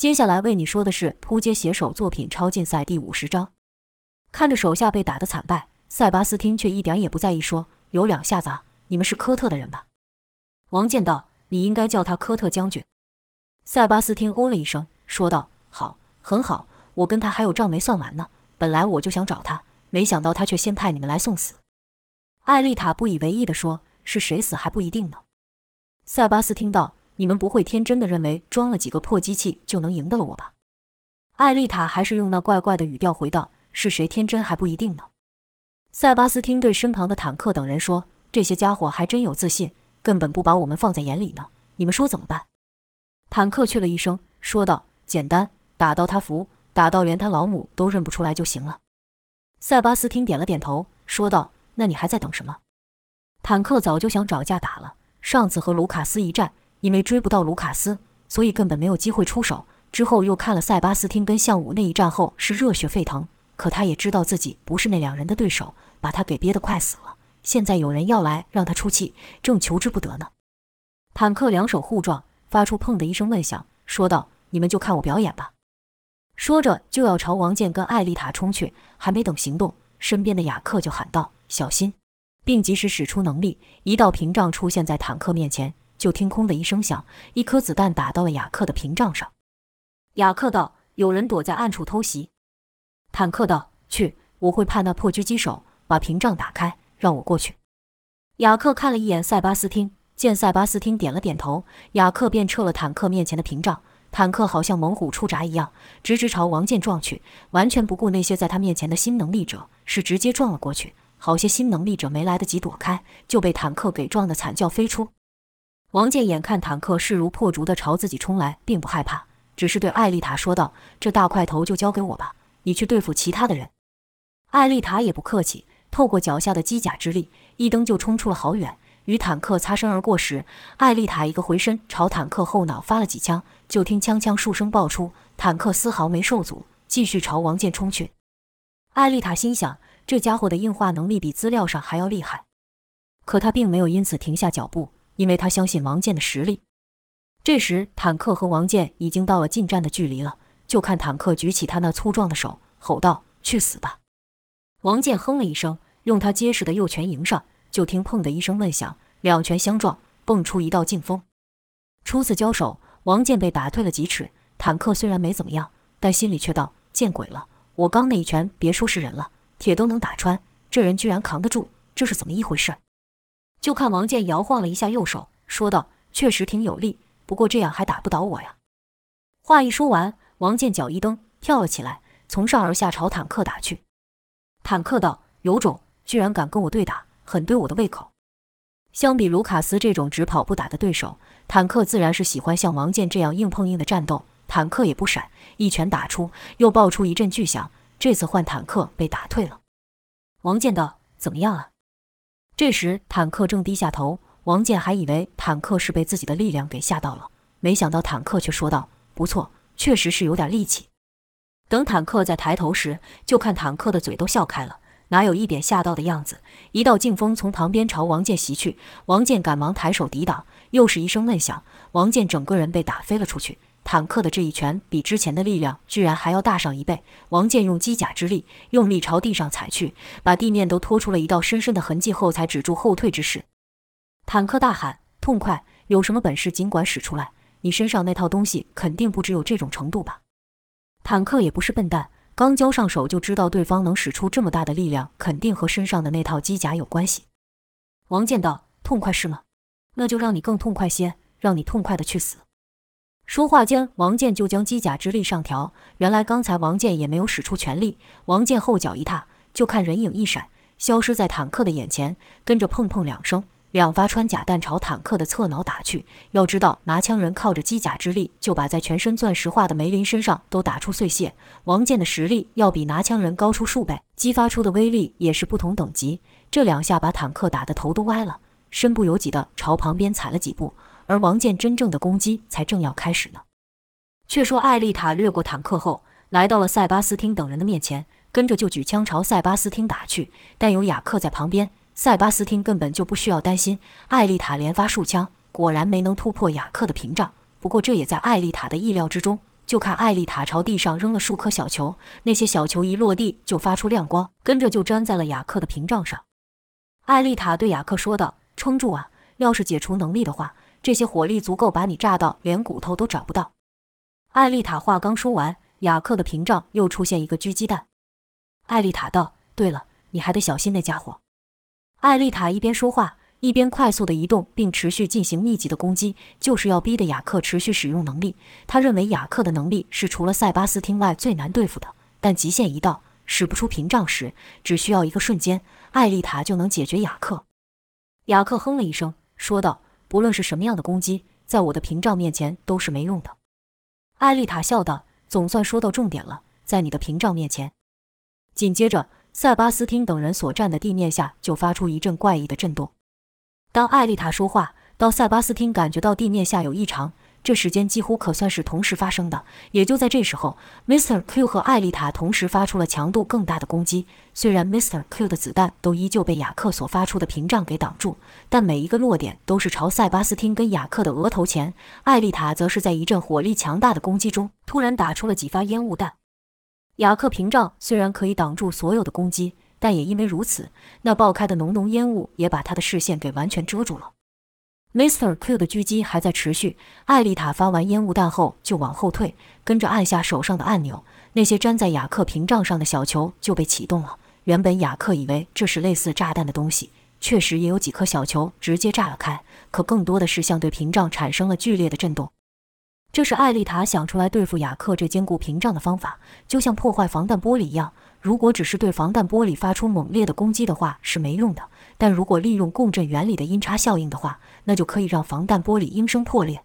接下来为你说的是扑街写手作品《超竞赛》第五十章。看着手下被打得惨败，塞巴斯汀却一点也不在意，说：“有两下子，你们是科特的人吧？”王健道：“你应该叫他科特将军。”塞巴斯汀哦了一声，说道：“好，很好，我跟他还有账没算完呢。本来我就想找他，没想到他却先派你们来送死。”艾丽塔不以为意地说：“是谁死还不一定呢。”塞巴斯汀道：“你们不会天真的认为装了几个破机器就能赢得了我吧？”艾丽塔还是用那怪怪的语调回道：“是谁天真还不一定呢。”塞巴斯汀对身旁的坦克等人说：“这些家伙还真有自信，根本不把我们放在眼里呢。你们说怎么办？”坦克去了一声，说道：“简单，打到他服，打到连他老母都认不出来就行了。”塞巴斯汀点了点头，说道：“那你还在等什么？”坦克早就想找架打了。上次和卢卡斯一战，因为追不到卢卡斯，所以根本没有机会出手。之后又看了塞巴斯汀跟项武那一战后，是热血沸腾。可他也知道自己不是那两人的对手，把他给憋得快死了。现在有人要来让他出气，正求之不得呢。坦克两手互撞，发出砰的一声闷响，说道：“你们就看我表演吧。”说着就要朝王健跟艾丽塔冲去。还没等行动，身边的雅克就喊道：“小心！”并及时使出能力，一道屏障出现在坦克面前。就听“空”的一声响，一颗子弹打到了雅克的屏障上。雅克道：“有人躲在暗处偷袭。”坦克道：“去，我会派那破狙击手把屏障打开，让我过去。”雅克看了一眼塞巴斯汀，见塞巴斯汀点了点头，雅克便撤了坦克面前的屏障。坦克好像猛虎出闸一样，直直朝王健撞去，完全不顾那些在他面前的新能力者，是直接撞了过去。好些新能力者没来得及躲开，就被坦克给撞得惨叫飞出。王健眼看坦克势如破竹地朝自己冲来，并不害怕，只是对艾丽塔说道：“这大块头就交给我吧，你去对付其他的人。”艾丽塔也不客气，透过脚下的机甲之力，一蹬就冲出了好远。与坦克擦身而过时，艾丽塔一个回身，朝坦克后脑发了几枪。就听枪枪数声爆出，坦克丝毫没受阻，继续朝王健冲去。艾丽塔心想。这家伙的硬化能力比资料上还要厉害，可他并没有因此停下脚步，因为他相信王健的实力。这时，坦克和王健已经到了近战的距离了。就看坦克举起他那粗壮的手，吼道：“去死吧！”王健哼了一声，用他结实的右拳迎上。就听“砰”的一声闷响，两拳相撞，蹦出一道劲风。初次交手，王健被打退了几尺。坦克虽然没怎么样，但心里却道：“见鬼了！我刚那一拳，别说是人了。”铁都能打穿，这人居然扛得住，这是怎么一回事？就看王健摇晃了一下右手，说道：“确实挺有力，不过这样还打不倒我呀。”话一说完，王健脚一蹬，跳了起来，从上而下朝坦克打去。坦克道：“有种，居然敢跟我对打，很对我的胃口。”相比卢卡斯这种只跑不打的对手，坦克自然是喜欢像王健这样硬碰硬的战斗。坦克也不闪，一拳打出，又爆出一阵巨响。这次换坦克被打退了，王健道：“怎么样啊？”这时坦克正低下头，王健还以为坦克是被自己的力量给吓到了，没想到坦克却说道：“不错，确实是有点力气。”等坦克再抬头时，就看坦克的嘴都笑开了，哪有一点吓到的样子？一道劲风从旁边朝王健袭去，王健赶忙抬手抵挡，又是一声闷响，王健整个人被打飞了出去。坦克的这一拳比之前的力量居然还要大上一倍。王健用机甲之力用力朝地上踩去，把地面都拖出了一道深深的痕迹后，才止住后退之势。坦克大喊：“痛快！有什么本事尽管使出来！你身上那套东西肯定不只有这种程度吧？”坦克也不是笨蛋，刚交上手就知道对方能使出这么大的力量，肯定和身上的那套机甲有关系。王健道：“痛快是吗？那就让你更痛快些，让你痛快的去死！”说话间，王健就将机甲之力上调。原来刚才王健也没有使出全力。王健后脚一踏，就看人影一闪，消失在坦克的眼前。跟着砰砰两声，两发穿甲弹朝坦克的侧脑打去。要知道，拿枪人靠着机甲之力，就把在全身钻石化的梅林身上都打出碎屑。王健的实力要比拿枪人高出数倍，激发出的威力也是不同等级。这两下把坦克打得头都歪了，身不由己地朝旁边踩了几步。而王健真正的攻击才正要开始呢。却说艾丽塔掠过坦克后，来到了塞巴斯汀等人的面前，跟着就举枪朝塞巴斯汀打去。但有雅克在旁边，塞巴斯汀根本就不需要担心。艾丽塔连发数枪，果然没能突破雅克的屏障。不过这也在艾丽塔的意料之中。就看艾丽塔朝地上扔了数颗小球，那些小球一落地就发出亮光，跟着就粘在了雅克的屏障上。艾丽塔对雅克说道：“撑住啊！要是解除能力的话，这些火力足够把你炸到连骨头都找不到。”艾丽塔话刚说完，雅克的屏障又出现一个狙击弹。艾丽塔道：“对了，你还得小心那家伙。”艾丽塔一边说话。一边快速的移动，并持续进行密集的攻击，就是要逼得雅克持续使用能力。他认为雅克的能力是除了塞巴斯汀外最难对付的，但极限一到，使不出屏障时，只需要一个瞬间，艾丽塔就能解决雅克。雅克哼了一声，说道：“不论是什么样的攻击，在我的屏障面前都是没用的。”艾丽塔笑道：“总算说到重点了，在你的屏障面前。”紧接着，塞巴斯汀等人所站的地面下就发出一阵怪异的震动。当艾丽塔说话，到塞巴斯汀感觉到地面下有异常，这时间几乎可算是同时发生的。也就在这时候，Mr. Q 和艾丽塔同时发出了强度更大的攻击。虽然 Mr. Q 的子弹都依旧被雅克所发出的屏障给挡住，但每一个落点都是朝塞巴斯汀跟雅克的额头前。艾丽塔则是在一阵火力强大的攻击中，突然打出了几发烟雾弹。雅克屏障虽然可以挡住所有的攻击。但也因为如此，那爆开的浓浓烟雾也把他的视线给完全遮住了。Mr. Q 的狙击还在持续，艾丽塔发完烟雾弹后就往后退，跟着按下手上的按钮，那些粘在雅克屏障上的小球就被启动了。原本雅克以为这是类似炸弹的东西，确实也有几颗小球直接炸了开，可更多的是像对屏障产生了剧烈的震动。这是艾丽塔想出来对付雅克这坚固屏障的方法，就像破坏防弹玻璃一样。如果只是对防弹玻璃发出猛烈的攻击的话是没用的，但如果利用共振原理的音差效应的话，那就可以让防弹玻璃应声破裂。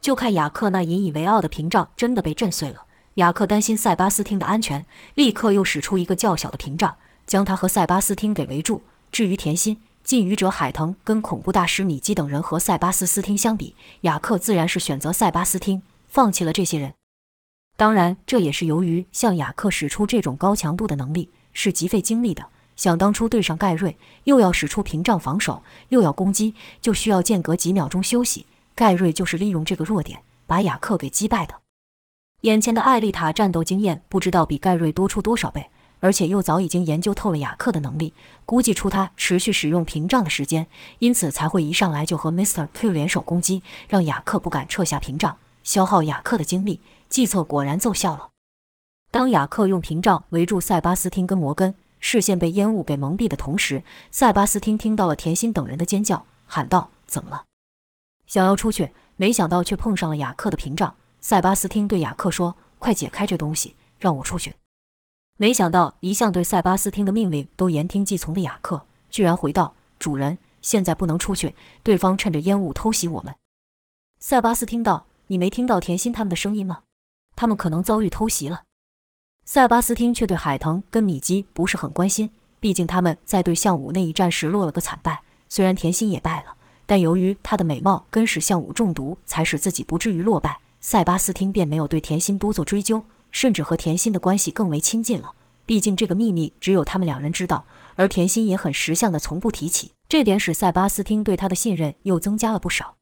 就看雅克那引以为傲的屏障真的被震碎了。雅克担心塞巴斯汀的安全，立刻又使出一个较小的屏障，将他和塞巴斯汀给围住。至于甜心、禁渔者海腾跟恐怖大师米基等人和塞巴斯斯汀相比，雅克自然是选择塞巴斯汀，放弃了这些人。当然，这也是由于像雅克使出这种高强度的能力是极费精力的。想当初对上盖瑞，又要使出屏障防守，又要攻击，就需要间隔几秒钟休息。盖瑞就是利用这个弱点把雅克给击败的。眼前的艾丽塔战斗经验不知道比盖瑞多出多少倍，而且又早已经研究透了雅克的能力，估计出他持续使用屏障的时间，因此才会一上来就和 Mr. Q 联手攻击，让雅克不敢撤下屏障，消耗雅克的精力。计策果然奏效了。当雅克用屏障围住塞巴斯汀跟摩根，视线被烟雾给蒙蔽的同时，塞巴斯汀听到了甜心等人的尖叫，喊道：“怎么了？”想要出去，没想到却碰上了雅克的屏障。塞巴斯汀对雅克说：“快解开这东西，让我出去。”没想到，一向对塞巴斯汀的命令都言听计从的雅克，居然回道：“主人，现在不能出去，对方趁着烟雾偷袭我们。”塞巴斯汀道：“你没听到甜心他们的声音吗？”他们可能遭遇偷袭了，塞巴斯汀却对海腾跟米基不是很关心，毕竟他们在对项武那一战时落了个惨败。虽然甜心也败了，但由于她的美貌跟使项武中毒，才使自己不至于落败。塞巴斯汀便没有对甜心多做追究，甚至和甜心的关系更为亲近了。毕竟这个秘密只有他们两人知道，而甜心也很识相的从不提起，这点使塞巴斯汀对他的信任又增加了不少。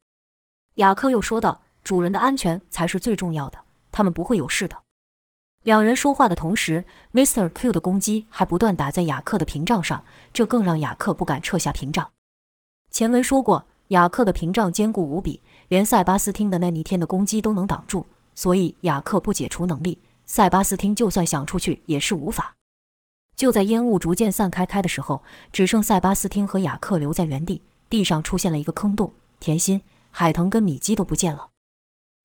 雅克又说道：“主人的安全才是最重要的。”他们不会有事的。两人说话的同时，Mr. Q 的攻击还不断打在雅克的屏障上，这更让雅克不敢撤下屏障。前文说过，雅克的屏障坚固无比，连塞巴斯汀的那逆天的攻击都能挡住，所以雅克不解除能力，塞巴斯汀就算想出去也是无法。就在烟雾逐渐散开开的时候，只剩塞巴斯汀和雅克留在原地，地上出现了一个坑洞，甜心、海腾跟米基都不见了。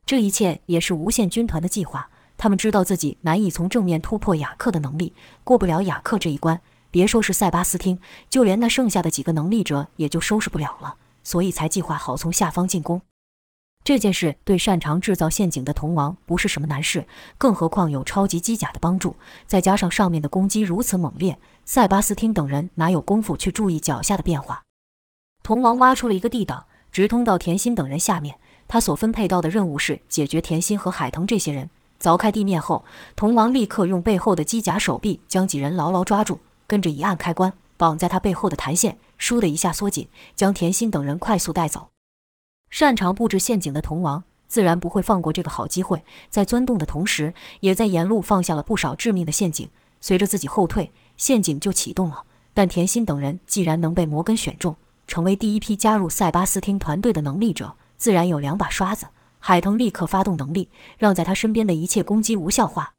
这一切也是无限军团的计划。他们知道自己难以从正面突破雅克的能力，过不了雅克这一关，别说是塞巴斯汀，就连那剩下的几个能力者也就收拾不了了。所以才计划好从下方进攻。这件事对擅长制造陷阱的铜王不是什么难事，更何况有超级机甲的帮助，再加上上面的攻击如此猛烈，塞巴斯汀等人哪有功夫去注意脚下的变化？铜王挖出了一个地道，直通到甜心等人下面。他所分配到的任务是解决甜心和海腾这些人。凿开地面后，铜王立刻用背后的机甲手臂将几人牢牢抓住，跟着一按开关，绑在他背后的弹线倏的一下缩紧，将甜心等人快速带走。擅长布置陷阱的铜王自然不会放过这个好机会，在钻洞的同时，也在沿路放下了不少致命的陷阱。随着自己后退，陷阱就启动了。但甜心等人既然能被摩根选中，成为第一批加入塞巴斯汀团队的能力者，自然有两把刷子。海腾立刻发动能力，让在他身边的一切攻击无效化。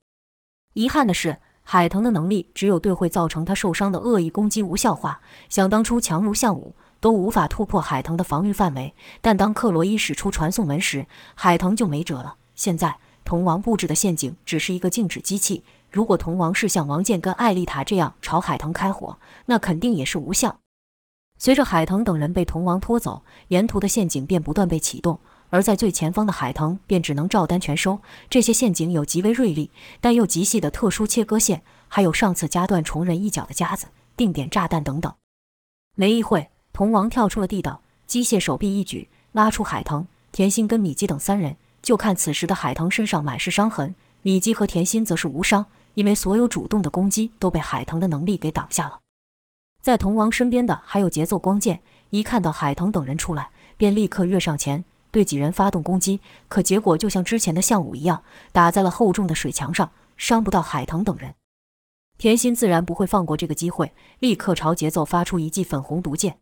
遗憾的是，海腾的能力只有对会造成他受伤的恶意攻击无效化。想当初强如项武。都无法突破海腾的防御范围，但当克罗伊使出传送门时，海腾就没辙了。现在铜王布置的陷阱只是一个静止机器，如果铜王是像王健跟艾丽塔这样朝海腾开火，那肯定也是无效。随着海腾等人被铜王拖走，沿途的陷阱便不断被启动，而在最前方的海腾便只能照单全收。这些陷阱有极为锐利但又极细的特殊切割线，还有上次夹断虫人一脚的夹子、定点炸弹等等。没一会。铜王跳出了地道，机械手臂一举拉出海腾、甜心跟米基等三人。就看此时的海腾身上满是伤痕，米基和甜心则是无伤，因为所有主动的攻击都被海腾的能力给挡下了。在铜王身边的还有节奏光剑，一看到海腾等人出来，便立刻跃上前对几人发动攻击。可结果就像之前的项武一样，打在了厚重的水墙上，伤不到海腾等人。甜心自然不会放过这个机会，立刻朝节奏发出一记粉红毒箭。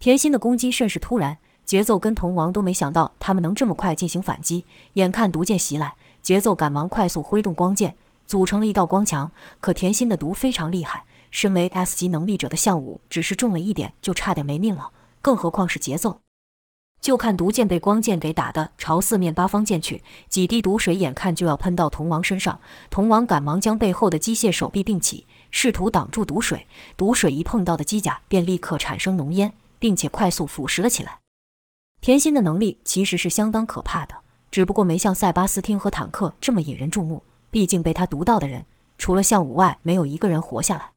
甜心的攻击甚是突然，节奏跟铜王都没想到他们能这么快进行反击。眼看毒箭袭来，节奏赶忙快速挥动光剑，组成了一道光墙。可甜心的毒非常厉害，身为 S 级能力者的项武只是中了一点就差点没命了，更何况是节奏。就看毒箭被光剑给打的朝四面八方溅去，几滴毒水眼看就要喷到铜王身上。铜王赶忙将背后的机械手臂并起，试图挡住毒水。毒水一碰到的机甲，便立刻产生浓烟。并且快速腐蚀了起来。甜心的能力其实是相当可怕的，只不过没像塞巴斯汀和坦克这么引人注目。毕竟被他毒到的人，除了项武外，没有一个人活下来。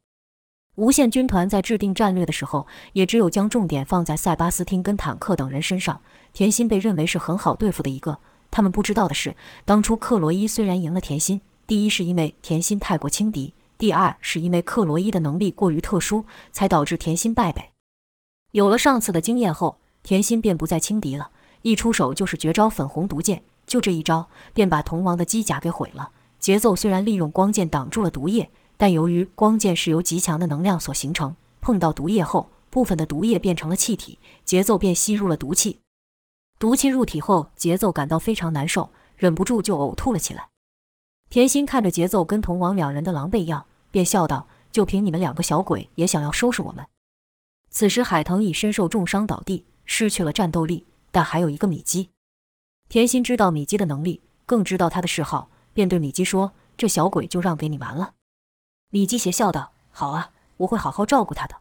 无限军团在制定战略的时候，也只有将重点放在塞巴斯汀跟坦克等人身上。甜心被认为是很好对付的一个。他们不知道的是，当初克罗伊虽然赢了甜心，第一是因为甜心太过轻敌，第二是因为克罗伊的能力过于特殊，才导致甜心败北。有了上次的经验后，甜心便不再轻敌了，一出手就是绝招粉红毒箭，就这一招便把铜王的机甲给毁了。节奏虽然利用光剑挡住了毒液，但由于光剑是由极强的能量所形成，碰到毒液后，部分的毒液变成了气体，节奏便吸入了毒气。毒气入体后，节奏感到非常难受，忍不住就呕吐了起来。甜心看着节奏跟童王两人的狼狈样，便笑道：“就凭你们两个小鬼，也想要收拾我们？”此时，海腾已身受重伤倒地，失去了战斗力。但还有一个米基，甜心知道米基的能力，更知道他的嗜好，便对米基说：“这小鬼就让给你玩了。”米基邪笑道：“好啊，我会好好照顾他的。”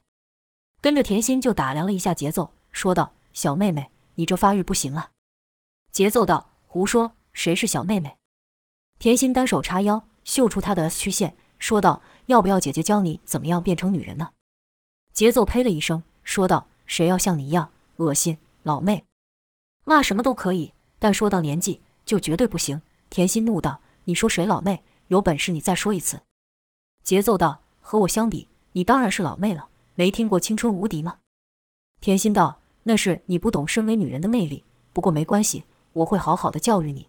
跟着甜心就打量了一下节奏，说道：“小妹妹，你这发育不行啊。”节奏道：“胡说，谁是小妹妹？”甜心单手叉腰，秀出她的 S 曲线，说道：“要不要姐姐教你怎么样变成女人呢？”节奏呸了一声，说道：“谁要像你一样恶心，老妹？骂什么都可以，但说到年纪，就绝对不行。”甜心怒道：“你说谁老妹？有本事你再说一次。”节奏道：“和我相比，你当然是老妹了。没听过青春无敌吗？”甜心道：“那是你不懂身为女人的魅力。不过没关系，我会好好的教育你。”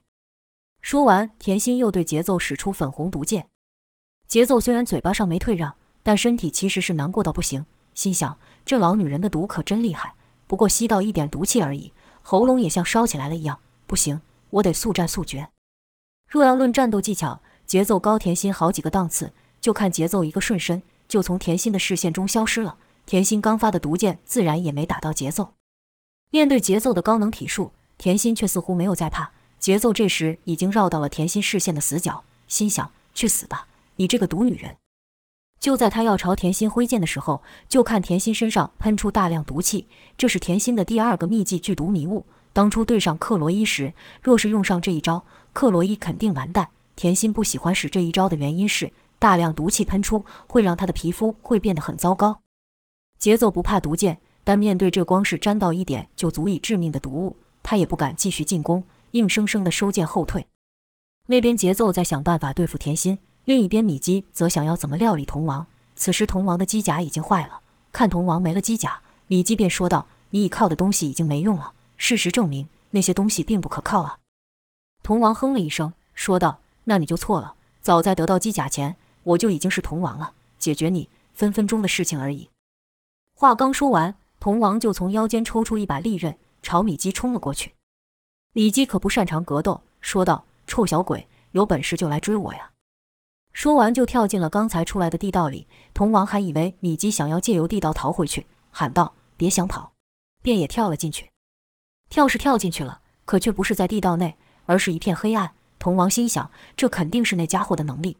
说完，甜心又对节奏使出粉红毒箭。节奏虽然嘴巴上没退让，但身体其实是难过到不行。心想：这老女人的毒可真厉害，不过吸到一点毒气而已，喉咙也像烧起来了一样。不行，我得速战速决。若要论战斗技巧，节奏高甜心好几个档次。就看节奏一个瞬身，就从甜心的视线中消失了。甜心刚发的毒箭自然也没打到节奏。面对节奏的高能体术，甜心却似乎没有在怕。节奏这时已经绕到了甜心视线的死角，心想：去死吧，你这个毒女人！就在他要朝甜心挥剑的时候，就看甜心身上喷出大量毒气。这是甜心的第二个秘技——剧毒迷雾。当初对上克罗伊时，若是用上这一招，克罗伊肯定完蛋。甜心不喜欢使这一招的原因是，大量毒气喷出会让他的皮肤会变得很糟糕。节奏不怕毒箭，但面对这光是沾到一点就足以致命的毒物，他也不敢继续进攻，硬生生的收剑后退。那边节奏在想办法对付甜心。另一边，米基则想要怎么料理铜王。此时，铜王的机甲已经坏了。看铜王没了机甲，米基便说道：“你倚靠的东西已经没用了。事实证明，那些东西并不可靠啊。”铜王哼了一声，说道：“那你就错了。早在得到机甲前，我就已经是铜王了。解决你，分分钟的事情而已。”话刚说完，铜王就从腰间抽出一把利刃，朝米基冲了过去。米基可不擅长格斗，说道：“臭小鬼，有本事就来追我呀！”说完就跳进了刚才出来的地道里。铜王还以为米基想要借由地道逃回去，喊道：“别想跑！”便也跳了进去。跳是跳进去了，可却不是在地道内，而是一片黑暗。铜王心想：这肯定是那家伙的能力。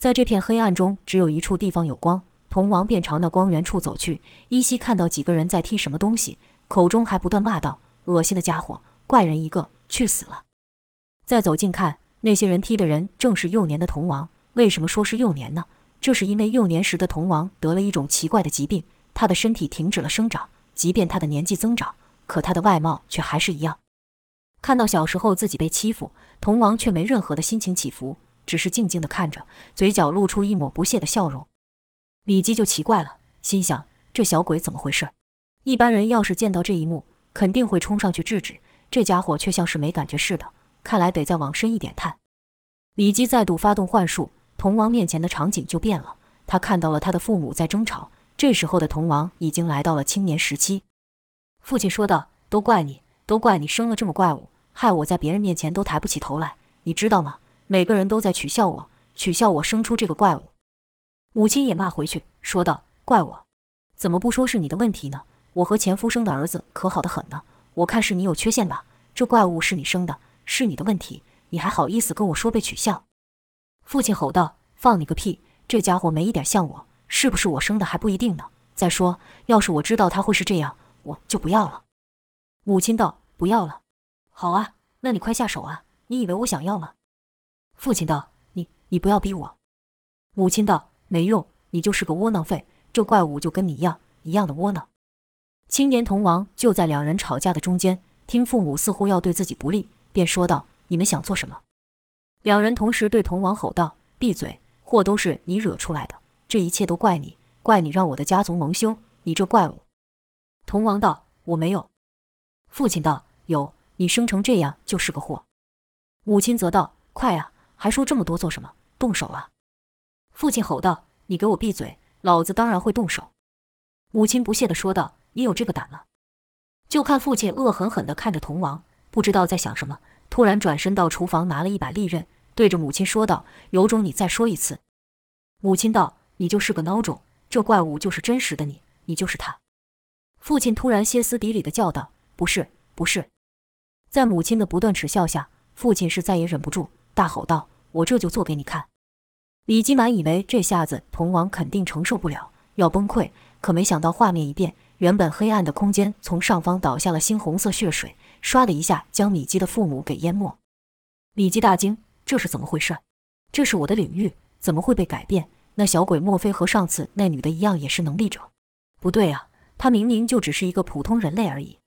在这片黑暗中，只有一处地方有光。童王便朝那光源处走去，依稀看到几个人在踢什么东西，口中还不断骂道：“恶心的家伙，怪人一个，去死了！”再走近看，那些人踢的人正是幼年的童王。为什么说是幼年呢？这是因为幼年时的童王得了一种奇怪的疾病，他的身体停止了生长，即便他的年纪增长，可他的外貌却还是一样。看到小时候自己被欺负，童王却没任何的心情起伏，只是静静地看着，嘴角露出一抹不屑的笑容。李基就奇怪了，心想这小鬼怎么回事？一般人要是见到这一幕，肯定会冲上去制止，这家伙却像是没感觉似的。看来得再往深一点探。李基再度发动幻术，童王面前的场景就变了。他看到了他的父母在争吵。这时候的童王已经来到了青年时期。父亲说道：“都怪你，都怪你生了这么怪物，害我在别人面前都抬不起头来。你知道吗？每个人都在取笑我，取笑我生出这个怪物。”母亲也骂回去，说道：“怪我，怎么不说是你的问题呢？我和前夫生的儿子可好的很呢，我看是你有缺陷吧。这怪物是你生的，是你的问题，你还好意思跟我说被取笑？”父亲吼道：“放你个屁！这家伙没一点像我，是不是我生的还不一定呢。再说，要是我知道他会是这样，我就不要了。”母亲道：“不要了，好啊，那你快下手啊！你以为我想要吗？”父亲道：“你你不要逼我。”母亲道。没用，你就是个窝囊废。这怪物就跟你一样，一样的窝囊。青年童王就在两人吵架的中间，听父母似乎要对自己不利，便说道：“你们想做什么？”两人同时对童王吼道：“闭嘴！祸都是你惹出来的，这一切都怪你，怪你让我的家族蒙羞！你这怪物！”童王道：“我没有。”父亲道：“有，你生成这样就是个祸。”母亲则道：“快啊，还说这么多做什么？动手啊！”父亲吼道：“你给我闭嘴！老子当然会动手。”母亲不屑地说道：“你有这个胆了？”就看父亲恶狠狠地看着铜王，不知道在想什么，突然转身到厨房拿了一把利刃，对着母亲说道：“有种你再说一次。”母亲道：“你就是个孬种，这怪物就是真实的你，你就是他。”父亲突然歇斯底里地叫道：“不是，不是！”在母亲的不断耻笑下，父亲是再也忍不住，大吼道：“我这就做给你看！”李金满以为这下子铜王肯定承受不了，要崩溃，可没想到画面一变，原本黑暗的空间从上方倒下了猩红色血水，唰的一下将米基的父母给淹没。李基大惊：“这是怎么回事？这是我的领域，怎么会被改变？那小鬼莫非和上次那女的一样，也是能力者？不对啊，他明明就只是一个普通人类而已。”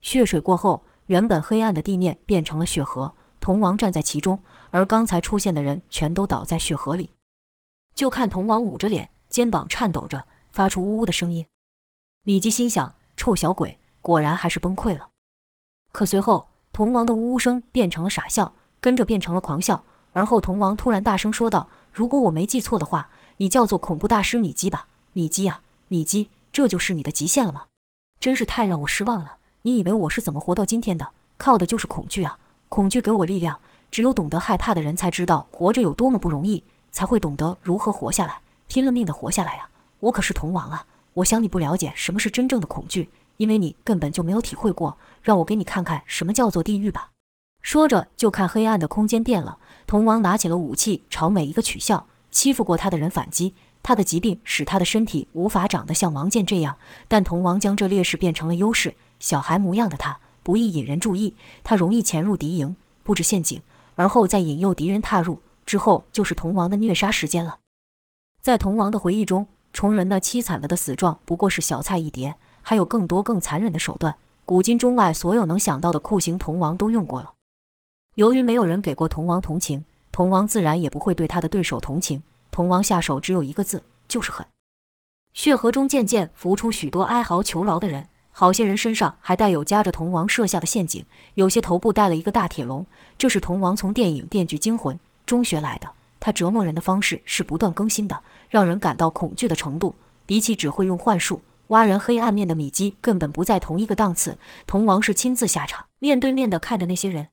血水过后，原本黑暗的地面变成了血河。铜王站在其中，而刚才出现的人全都倒在血河里。就看铜王捂着脸，肩膀颤抖着，发出呜呜的声音。李基心想：臭小鬼，果然还是崩溃了。可随后，铜王的呜呜声变成了傻笑，跟着变成了狂笑。而后，铜王突然大声说道：“如果我没记错的话，你叫做恐怖大师米基吧？米基啊，米基，这就是你的极限了吗？真是太让我失望了！你以为我是怎么活到今天的？靠的就是恐惧啊！”恐惧给我力量，只有懂得害怕的人才知道活着有多么不容易，才会懂得如何活下来，拼了命的活下来啊！我可是童王啊！我想你不了解什么是真正的恐惧，因为你根本就没有体会过。让我给你看看什么叫做地狱吧。说着，就看黑暗的空间变了，童王拿起了武器，朝每一个取笑欺负过他的人反击。他的疾病使他的身体无法长得像王健这样，但童王将这劣势变成了优势。小孩模样的他。不易引人注意，他容易潜入敌营，布置陷阱，而后再引诱敌人踏入。之后就是铜王的虐杀时间了。在铜王的回忆中，虫人那凄惨了的死状不过是小菜一碟，还有更多更残忍的手段。古今中外所有能想到的酷刑，铜王都用过了。由于没有人给过铜王同情，铜王自然也不会对他的对手同情。铜王下手只有一个字，就是狠。血河中渐渐浮出许多哀嚎求饶的人。好些人身上还带有夹着铜王设下的陷阱，有些头部带了一个大铁笼。这是铜王从电影《电锯惊魂》中学来的。他折磨人的方式是不断更新的，让人感到恐惧的程度，比起只会用幻术挖人黑暗面的米基，根本不在同一个档次。铜王是亲自下场，面对面的看着那些人，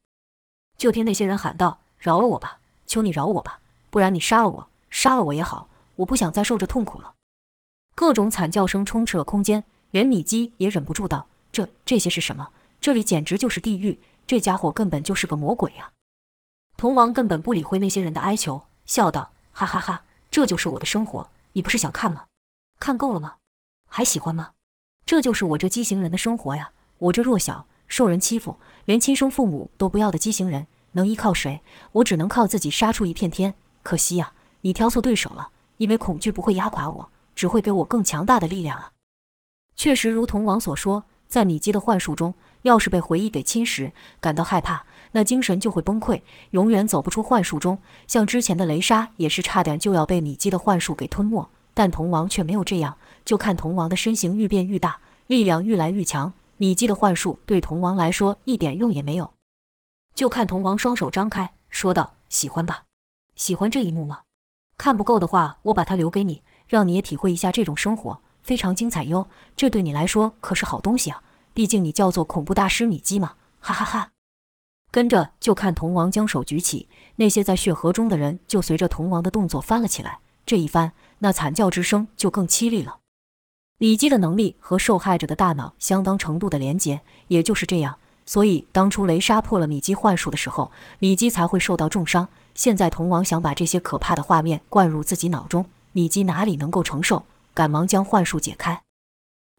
就听那些人喊道：“饶了我吧，求你饶我吧，不然你杀了我，杀了我也好，我不想再受这痛苦了。”各种惨叫声充斥了空间。连米基也忍不住道：“这这些是什么？这里简直就是地狱！这家伙根本就是个魔鬼呀！”铜王根本不理会那些人的哀求，笑道：“哈哈哈，这就是我的生活，你不是想看吗？看够了吗？还喜欢吗？这就是我这畸形人的生活呀！我这弱小、受人欺负、连亲生父母都不要的畸形人，能依靠谁？我只能靠自己杀出一片天。可惜呀，你挑错对手了，因为恐惧不会压垮我，只会给我更强大的力量啊！”确实，如同王所说，在米基的幻术中，要是被回忆给侵蚀，感到害怕，那精神就会崩溃，永远走不出幻术中。像之前的雷莎也是差点就要被米基的幻术给吞没，但童王却没有这样。就看童王的身形愈变愈大，力量愈来愈强，米基的幻术对童王来说一点用也没有。就看童王双手张开，说道：“喜欢吧？喜欢这一幕吗？看不够的话，我把它留给你，让你也体会一下这种生活。”非常精彩哟，这对你来说可是好东西啊！毕竟你叫做恐怖大师米基嘛，哈哈哈。跟着就看铜王将手举起，那些在血河中的人就随着铜王的动作翻了起来。这一翻，那惨叫之声就更凄厉了。米基的能力和受害者的大脑相当程度的连接，也就是这样，所以当初雷莎破了米基幻术的时候，米基才会受到重伤。现在铜王想把这些可怕的画面灌入自己脑中，米基哪里能够承受？赶忙将幻术解开，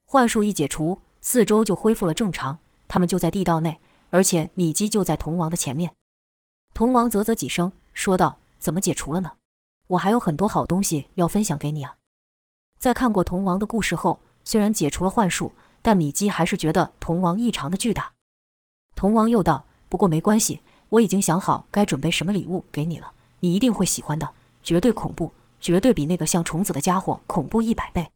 幻术一解除，四周就恢复了正常。他们就在地道内，而且米基就在铜王的前面。铜王啧啧几声，说道：“怎么解除了呢？我还有很多好东西要分享给你啊！”在看过铜王的故事后，虽然解除了幻术，但米基还是觉得铜王异常的巨大。铜王又道：“不过没关系，我已经想好该准备什么礼物给你了，你一定会喜欢的，绝对恐怖。”绝对比那个像虫子的家伙恐怖一百倍。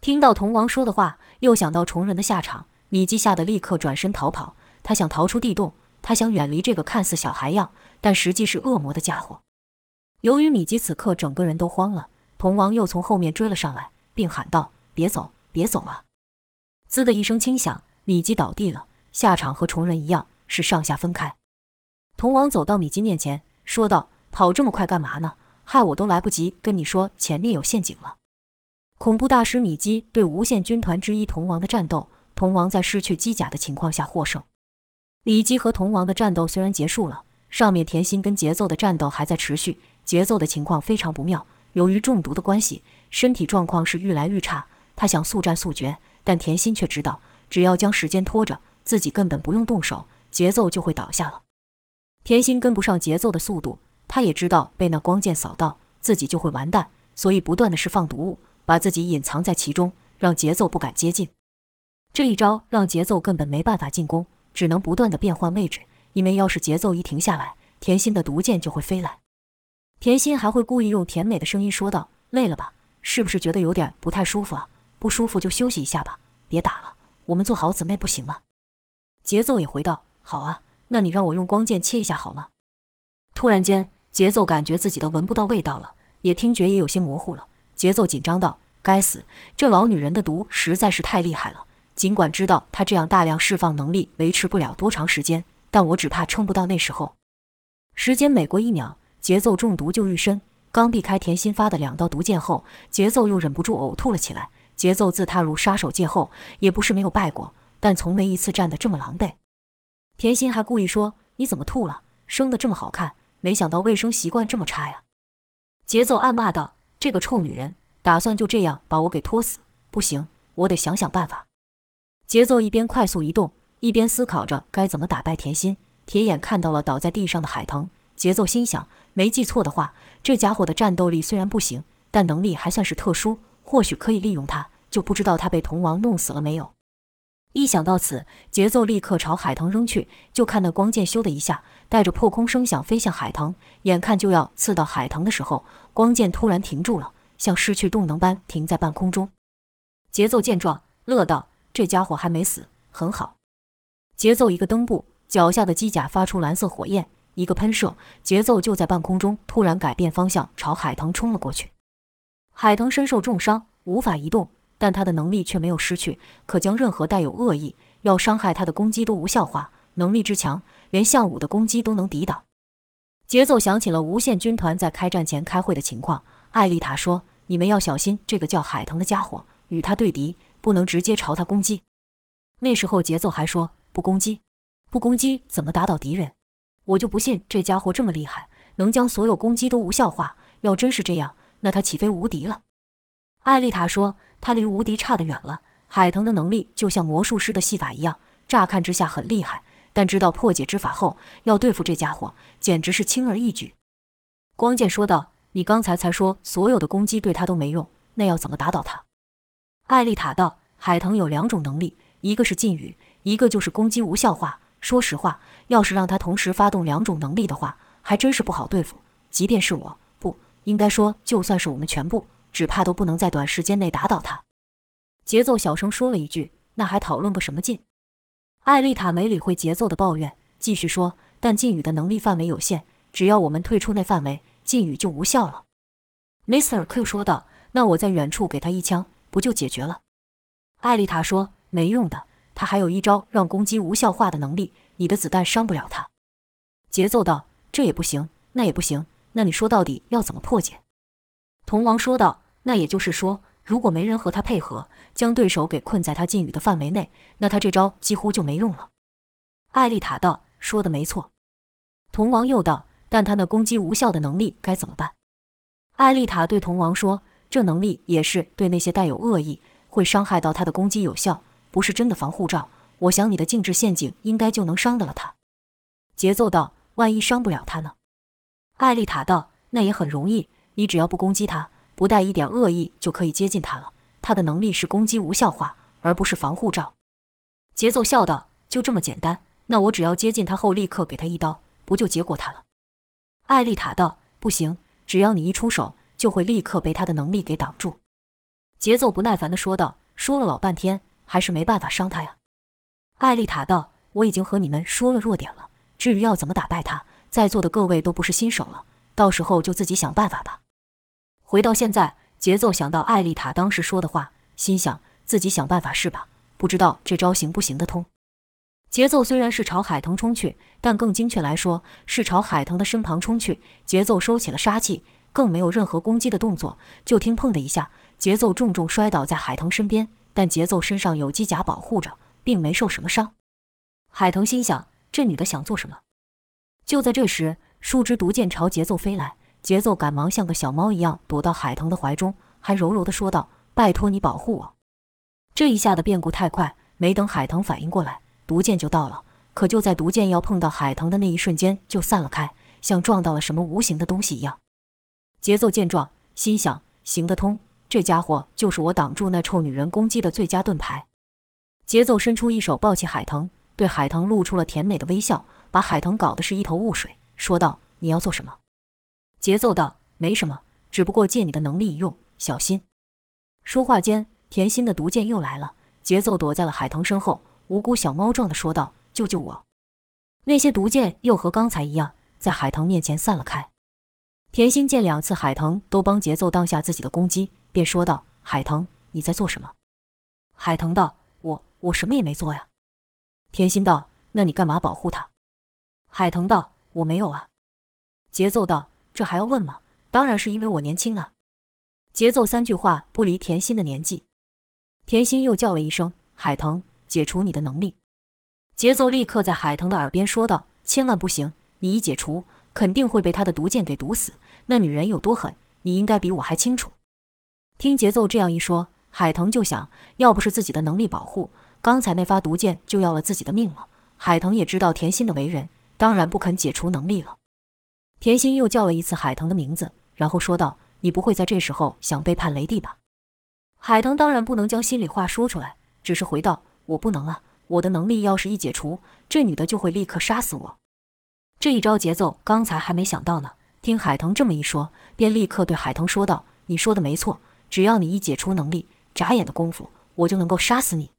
听到童王说的话，又想到虫人的下场，米基吓得立刻转身逃跑。他想逃出地洞，他想远离这个看似小孩样，但实际是恶魔的家伙。由于米基此刻整个人都慌了，童王又从后面追了上来，并喊道：“别走，别走啊！”滋的一声轻响，米基倒地了，下场和虫人一样，是上下分开。童王走到米基面前，说道：“跑这么快干嘛呢？”害我都来不及跟你说前面有陷阱了。恐怖大师米基对无限军团之一铜王的战斗，铜王在失去机甲的情况下获胜。李基和铜王的战斗虽然结束了，上面甜心跟节奏的战斗还在持续。节奏的情况非常不妙，由于中毒的关系，身体状况是愈来愈差。他想速战速决，但甜心却知道，只要将时间拖着，自己根本不用动手，节奏就会倒下了。甜心跟不上节奏的速度。他也知道被那光剑扫到自己就会完蛋，所以不断的释放毒物，把自己隐藏在其中，让节奏不敢接近。这一招让节奏根本没办法进攻，只能不断的变换位置，因为要是节奏一停下来，甜心的毒箭就会飞来。甜心还会故意用甜美的声音说道：“累了吧？是不是觉得有点不太舒服啊？不舒服就休息一下吧，别打了，我们做好姊妹不行吗？”节奏也回道：“好啊，那你让我用光剑切一下好吗？”突然间。节奏感觉自己都闻不到味道了，也听觉也有些模糊了。节奏紧张道：“该死，这老女人的毒实在是太厉害了。尽管知道她这样大量释放能力维持不了多长时间，但我只怕撑不到那时候。”时间每过一秒，节奏中毒就愈深。刚避开甜心发的两道毒箭后，节奏又忍不住呕吐了起来。节奏自踏入杀手界后，也不是没有败过，但从没一次战得这么狼狈。甜心还故意说：“你怎么吐了？生得这么好看。”没想到卫生习惯这么差呀！节奏暗骂道：“这个臭女人，打算就这样把我给拖死？不行，我得想想办法。”节奏一边快速移动，一边思考着该怎么打败甜心。铁眼看到了倒在地上的海藤，节奏心想：没记错的话，这家伙的战斗力虽然不行，但能力还算是特殊，或许可以利用他。就不知道他被铜王弄死了没有。一想到此，节奏立刻朝海棠扔去。就看那光剑咻的一下，带着破空声响飞向海棠。眼看就要刺到海棠的时候，光剑突然停住了，像失去动能般停在半空中。节奏见状，乐道：“这家伙还没死，很好。节奏一个蹬步，脚下的机甲发出蓝色火焰，一个喷射，节奏就在半空中突然改变方向，朝海棠冲了过去。海棠身受重伤，无法移动，但他的能力却没有失去，可将任何带有恶意要伤害他的攻击都无效化。能力之强，连项武的攻击都能抵挡。节奏想起了无限军团在开战前开会的情况，艾丽塔说：“你们要小心这个叫海腾的家伙，与他对敌，不能直接朝他攻击。”那时候节奏还说：“不攻击，不攻击怎么打倒敌人？我就不信这家伙这么厉害，能将所有攻击都无效化。要真是这样。”那他岂非无敌了？艾丽塔说：“他离无敌差得远了。海腾的能力就像魔术师的戏法一样，乍看之下很厉害，但知道破解之法后，要对付这家伙简直是轻而易举。”光剑说道：“你刚才才说所有的攻击对他都没用，那要怎么打倒他？”艾丽塔道：“海腾有两种能力，一个是禁语，一个就是攻击无效化。说实话，要是让他同时发动两种能力的话，还真是不好对付。即便是我。”不应该说，就算是我们全部，只怕都不能在短时间内打倒他。节奏小声说了一句：“那还讨论个什么劲？”艾丽塔没理会节奏的抱怨，继续说：“但禁语的能力范围有限，只要我们退出那范围，禁语就无效了。”Mr. Q 说道：“那我在远处给他一枪，不就解决了？”艾丽塔说：“没用的，他还有一招让攻击无效化的能力，你的子弹伤不了他。”节奏道：“这也不行，那也不行。”那你说到底要怎么破解？童王说道：“那也就是说，如果没人和他配合，将对手给困在他禁语的范围内，那他这招几乎就没用了。”艾丽塔道：“说的没错。”童王又道：“但他那攻击无效的能力该怎么办？”艾丽塔对童王说：“这能力也是对那些带有恶意，会伤害到他的攻击有效，不是真的防护罩。我想你的静置陷阱应该就能伤得了他。”节奏道：“万一伤不了他呢？”艾丽塔道：“那也很容易，你只要不攻击他，不带一点恶意，就可以接近他了。他的能力是攻击无效化，而不是防护罩。”节奏笑道：“就这么简单？那我只要接近他后，立刻给他一刀，不就结果他了？”艾丽塔道：“不行，只要你一出手，就会立刻被他的能力给挡住。”节奏不耐烦地说道：“说了老半天，还是没办法伤他呀。”艾丽塔道：“我已经和你们说了弱点了，至于要怎么打败他。”在座的各位都不是新手了，到时候就自己想办法吧。回到现在，节奏想到艾丽塔当时说的话，心想自己想办法是吧？不知道这招行不行得通。节奏虽然是朝海腾冲去，但更精确来说是朝海腾的身旁冲去。节奏收起了杀气，更没有任何攻击的动作。就听砰的一下，节奏重重摔倒在海腾身边，但节奏身上有机甲保护着，并没受什么伤。海腾心想：这女的想做什么？就在这时，数支毒箭朝节奏飞来，节奏赶忙像个小猫一样躲到海腾的怀中，还柔柔地说道：“拜托你保护我。”这一下的变故太快，没等海腾反应过来，毒箭就到了。可就在毒箭要碰到海腾的那一瞬间，就散了开，像撞到了什么无形的东西一样。节奏见状，心想：行得通，这家伙就是我挡住那臭女人攻击的最佳盾牌。节奏伸出一手抱起海腾，对海腾露出了甜美的微笑。把海腾搞得是一头雾水，说道：“你要做什么？”节奏道：“没什么，只不过借你的能力一用，小心。”说话间，甜心的毒箭又来了。节奏躲在了海棠身后，无辜小猫状的说道：“救救我！”那些毒箭又和刚才一样，在海棠面前散了开。甜心见两次海棠都帮节奏当下自己的攻击，便说道：“海棠，你在做什么？”海棠道：“我我什么也没做呀。”甜心道：“那你干嘛保护他？”海棠道：“我没有啊。”节奏道：“这还要问吗？当然是因为我年轻啊。”节奏三句话不离甜心的年纪。甜心又叫了一声：“海腾，解除你的能力。”节奏立刻在海腾的耳边说道：“千万不行！你一解除，肯定会被他的毒箭给毒死。那女人有多狠，你应该比我还清楚。”听节奏这样一说，海腾就想：要不是自己的能力保护，刚才那发毒箭就要了自己的命了。海腾也知道甜心的为人。当然不肯解除能力了。甜心又叫了一次海腾的名字，然后说道：“你不会在这时候想背叛雷帝吧？”海腾当然不能将心里话说出来，只是回道：“我不能啊，我的能力要是一解除，这女的就会立刻杀死我。”这一招节奏刚才还没想到呢，听海腾这么一说，便立刻对海腾说道：“你说的没错，只要你一解除能力，眨眼的功夫，我就能够杀死你。”